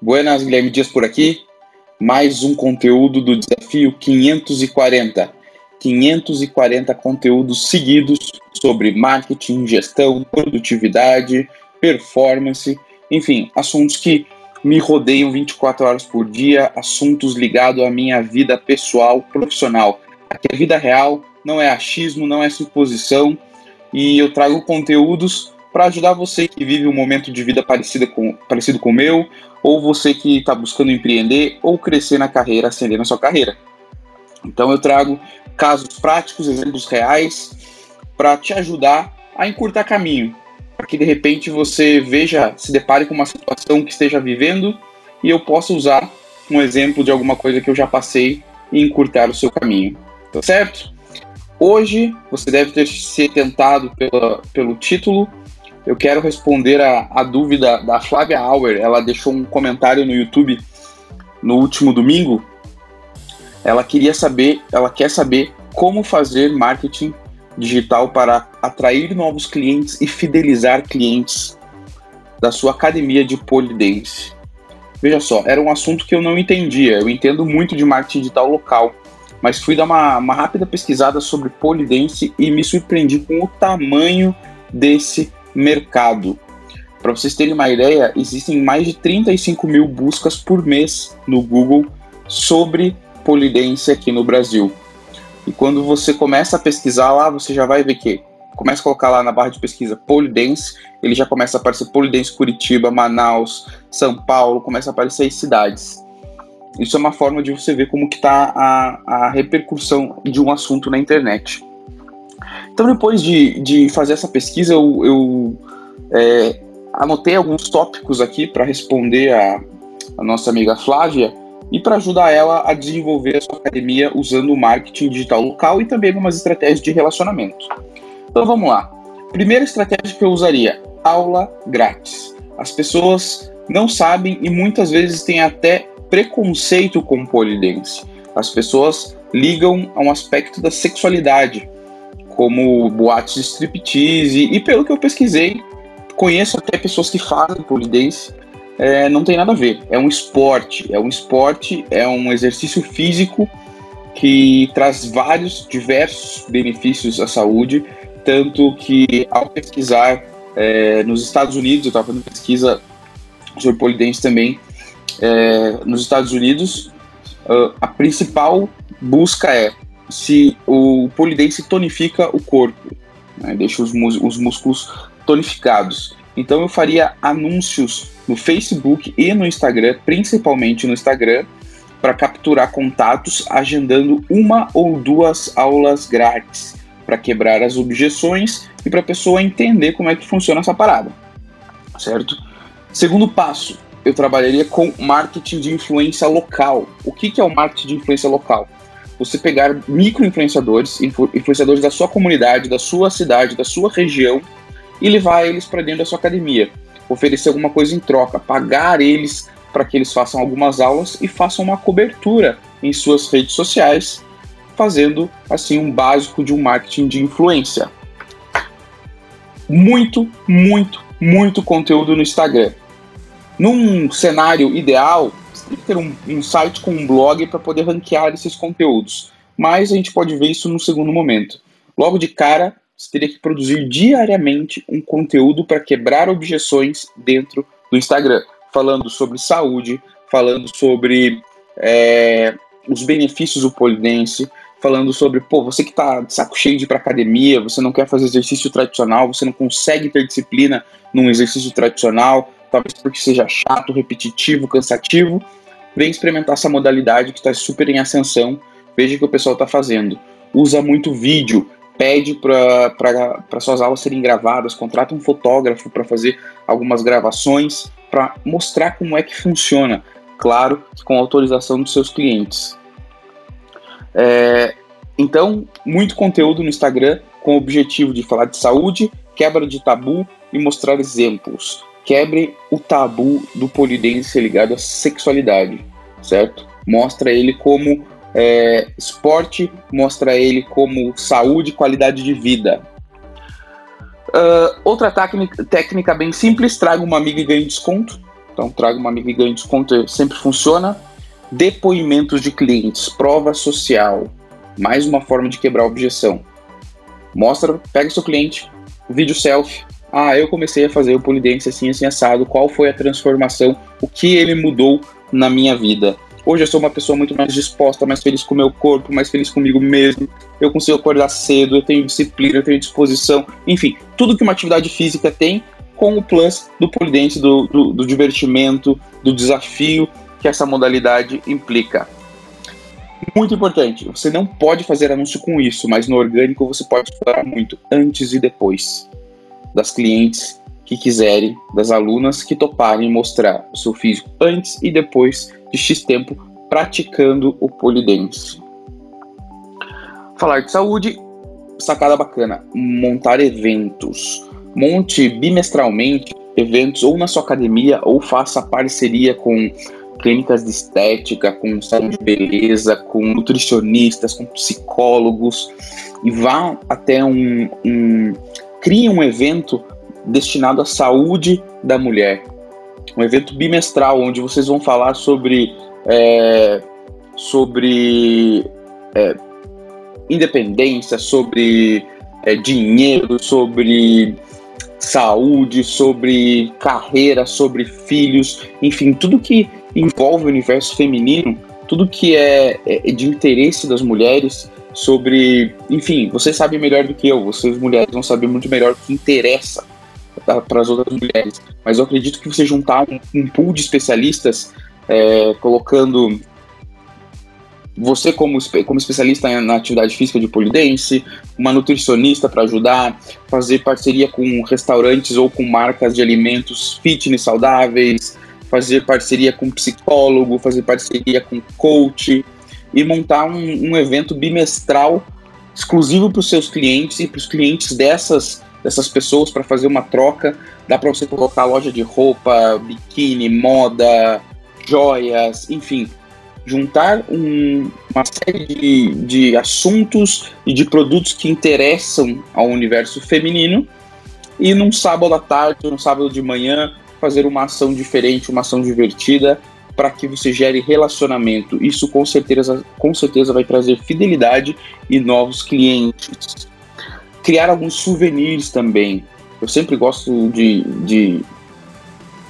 Buenas, Guilherme Dias por aqui. Mais um conteúdo do desafio 540. 540 conteúdos seguidos sobre marketing, gestão, produtividade, performance, enfim, assuntos que me rodeiam 24 horas por dia, assuntos ligados à minha vida pessoal, profissional. Aqui é vida real, não é achismo, não é suposição, e eu trago conteúdos para ajudar você que vive um momento de vida parecido com, parecido com o meu, ou você que está buscando empreender ou crescer na carreira, ascender na sua carreira. Então eu trago casos práticos, exemplos reais, para te ajudar a encurtar caminho, para que de repente você veja, se depare com uma situação que esteja vivendo e eu possa usar um exemplo de alguma coisa que eu já passei e encurtar o seu caminho. Tá certo? Hoje você deve ter se tentado pela, pelo título eu quero responder a, a dúvida da Flávia Auer. Ela deixou um comentário no YouTube no último domingo. Ela queria saber, ela quer saber como fazer marketing digital para atrair novos clientes e fidelizar clientes da sua academia de polidense. Veja só, era um assunto que eu não entendia. Eu entendo muito de marketing digital local, mas fui dar uma, uma rápida pesquisada sobre polidense e me surpreendi com o tamanho desse mercado. Para vocês terem uma ideia, existem mais de 35 mil buscas por mês no Google sobre polidência aqui no Brasil. E quando você começa a pesquisar lá, você já vai ver que começa a colocar lá na barra de pesquisa Polidense, ele já começa a aparecer Polidense Curitiba, Manaus, São Paulo, começa a aparecer as cidades. Isso é uma forma de você ver como que está a, a repercussão de um assunto na internet. Então, depois de, de fazer essa pesquisa, eu, eu é, anotei alguns tópicos aqui para responder a, a nossa amiga Flávia e para ajudar ela a desenvolver a sua academia usando o marketing digital local e também algumas estratégias de relacionamento. Então vamos lá. Primeira estratégia que eu usaria: aula grátis. As pessoas não sabem e muitas vezes têm até preconceito com polidense. As pessoas ligam a um aspecto da sexualidade como boates de striptease, e pelo que eu pesquisei, conheço até pessoas que fazem polidense, é, não tem nada a ver. É um esporte, é um esporte, é um exercício físico que traz vários, diversos benefícios à saúde, tanto que ao pesquisar é, nos Estados Unidos, eu estava fazendo pesquisa sobre polidense também, é, nos Estados Unidos, a principal busca é se o polidense tonifica o corpo, né, deixa os, os músculos tonificados. Então eu faria anúncios no Facebook e no Instagram, principalmente no Instagram, para capturar contatos, agendando uma ou duas aulas grátis para quebrar as objeções e para a pessoa entender como é que funciona essa parada, certo? Segundo passo, eu trabalharia com marketing de influência local. O que, que é o marketing de influência local? Você pegar micro-influenciadores, influenciadores da sua comunidade, da sua cidade, da sua região, e levar eles para dentro da sua academia. Oferecer alguma coisa em troca, pagar eles para que eles façam algumas aulas e façam uma cobertura em suas redes sociais, fazendo assim um básico de um marketing de influência. Muito, muito, muito conteúdo no Instagram. Num cenário ideal, tem que ter um, um site com um blog para poder ranquear esses conteúdos. Mas a gente pode ver isso no segundo momento. Logo de cara, você teria que produzir diariamente um conteúdo para quebrar objeções dentro do Instagram, falando sobre saúde, falando sobre é, os benefícios do polidense, falando sobre, pô, você que está de saco cheio de ir para academia, você não quer fazer exercício tradicional, você não consegue ter disciplina num exercício tradicional, talvez porque seja chato, repetitivo, cansativo, vem experimentar essa modalidade que está super em ascensão. Veja o que o pessoal está fazendo. Usa muito vídeo, pede para suas aulas serem gravadas, contrata um fotógrafo para fazer algumas gravações, para mostrar como é que funciona. Claro, com autorização dos seus clientes. É, então, muito conteúdo no Instagram com o objetivo de falar de saúde, quebra de tabu e mostrar exemplos quebre o tabu do polidense ligado à sexualidade, certo? Mostra ele como é, esporte, mostra ele como saúde e qualidade de vida. Uh, outra técnica, bem simples, traga uma amiga e ganhe desconto. Então traga uma amiga e ganhe desconto, sempre funciona. Depoimentos de clientes, prova social, mais uma forma de quebrar a objeção. Mostra, pega seu cliente, vídeo selfie. Ah, eu comecei a fazer o polidense assim, assim, assado. Qual foi a transformação? O que ele mudou na minha vida? Hoje eu sou uma pessoa muito mais disposta, mais feliz com o meu corpo, mais feliz comigo mesmo. Eu consigo acordar cedo, eu tenho disciplina, eu tenho disposição. Enfim, tudo que uma atividade física tem, com o plus do polidense, do, do, do divertimento, do desafio que essa modalidade implica. Muito importante, você não pode fazer anúncio com isso, mas no orgânico você pode explorar muito antes e depois das clientes que quiserem, das alunas que toparem mostrar o seu físico antes e depois de X tempo praticando o polidense. Falar de saúde, sacada bacana, montar eventos. Monte bimestralmente eventos ou na sua academia ou faça parceria com clínicas de estética, com salão de beleza, com nutricionistas, com psicólogos e vá até um, um crie um evento destinado à saúde da mulher. Um evento bimestral onde vocês vão falar sobre, é, sobre é, independência, sobre é, dinheiro, sobre saúde, sobre carreira, sobre filhos, enfim, tudo que envolve o universo feminino, tudo que é, é de interesse das mulheres, sobre, enfim, vocês sabem melhor do que eu, vocês mulheres vão saber muito melhor o que interessa para as outras mulheres. Mas eu acredito que você juntar um, um pool de especialistas, é, colocando você como, como especialista na atividade física de polidense, uma nutricionista para ajudar, fazer parceria com restaurantes ou com marcas de alimentos fitness saudáveis, fazer parceria com psicólogo, fazer parceria com coach e montar um, um evento bimestral exclusivo para os seus clientes e para os clientes dessas dessas pessoas para fazer uma troca. Dá para você colocar loja de roupa, biquíni, moda, joias, enfim. Juntar um, uma série de, de assuntos e de produtos que interessam ao universo feminino e num sábado à tarde, num sábado de manhã, fazer uma ação diferente, uma ação divertida para que você gere relacionamento. Isso com certeza, com certeza vai trazer fidelidade e novos clientes criar alguns souvenirs também. Eu sempre gosto de, de,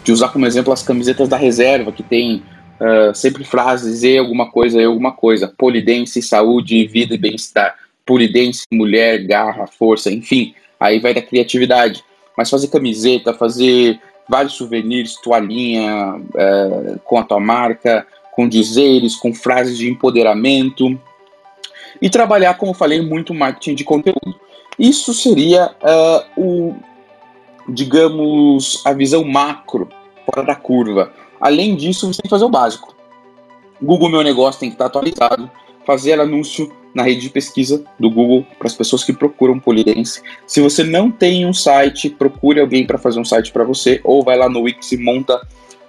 de usar como exemplo as camisetas da reserva, que tem uh, sempre frases e alguma coisa, e alguma coisa. Polidense, saúde, vida e bem-estar. Polidense, mulher, garra, força, enfim. Aí vai da criatividade. Mas fazer camiseta, fazer vários souvenirs, toalhinha uh, com a tua marca, com dizeres, com frases de empoderamento. E trabalhar, como falei, muito marketing de conteúdo. Isso seria uh, o, digamos, a visão macro, fora da curva. Além disso, você tem que fazer o básico. Google Meu Negócio tem que estar atualizado, fazer anúncio na rede de pesquisa do Google para as pessoas que procuram polidense. Se você não tem um site, procure alguém para fazer um site para você, ou vai lá no Wix e monta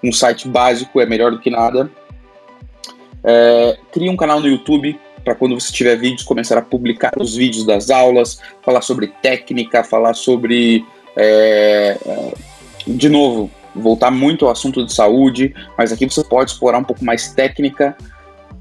um site básico, é melhor do que nada. É, cria um canal no YouTube, para quando você tiver vídeos começar a publicar os vídeos das aulas, falar sobre técnica, falar sobre é, é, de novo voltar muito ao assunto de saúde, mas aqui você pode explorar um pouco mais técnica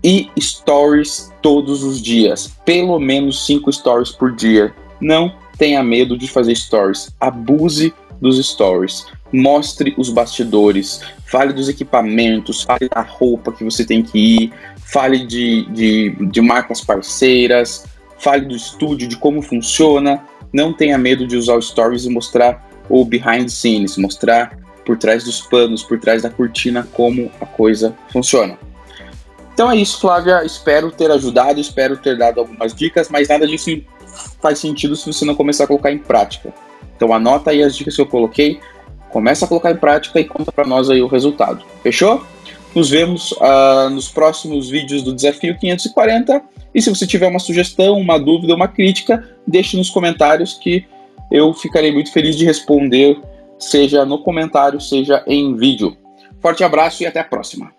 e stories todos os dias, pelo menos cinco stories por dia. Não tenha medo de fazer stories, abuse dos stories. Mostre os bastidores, fale dos equipamentos, fale da roupa que você tem que ir, fale de, de, de marcas parceiras, fale do estúdio, de como funciona. Não tenha medo de usar stories e mostrar o behind the scenes, mostrar por trás dos panos, por trás da cortina, como a coisa funciona. Então é isso, Flávia. Espero ter ajudado, espero ter dado algumas dicas, mas nada disso faz sentido se você não começar a colocar em prática. Então anota aí as dicas que eu coloquei, começa a colocar em prática e conta para nós aí o resultado. Fechou? Nos vemos uh, nos próximos vídeos do Desafio 540. E se você tiver uma sugestão, uma dúvida, uma crítica, deixe nos comentários que eu ficarei muito feliz de responder, seja no comentário, seja em vídeo. Forte abraço e até a próxima.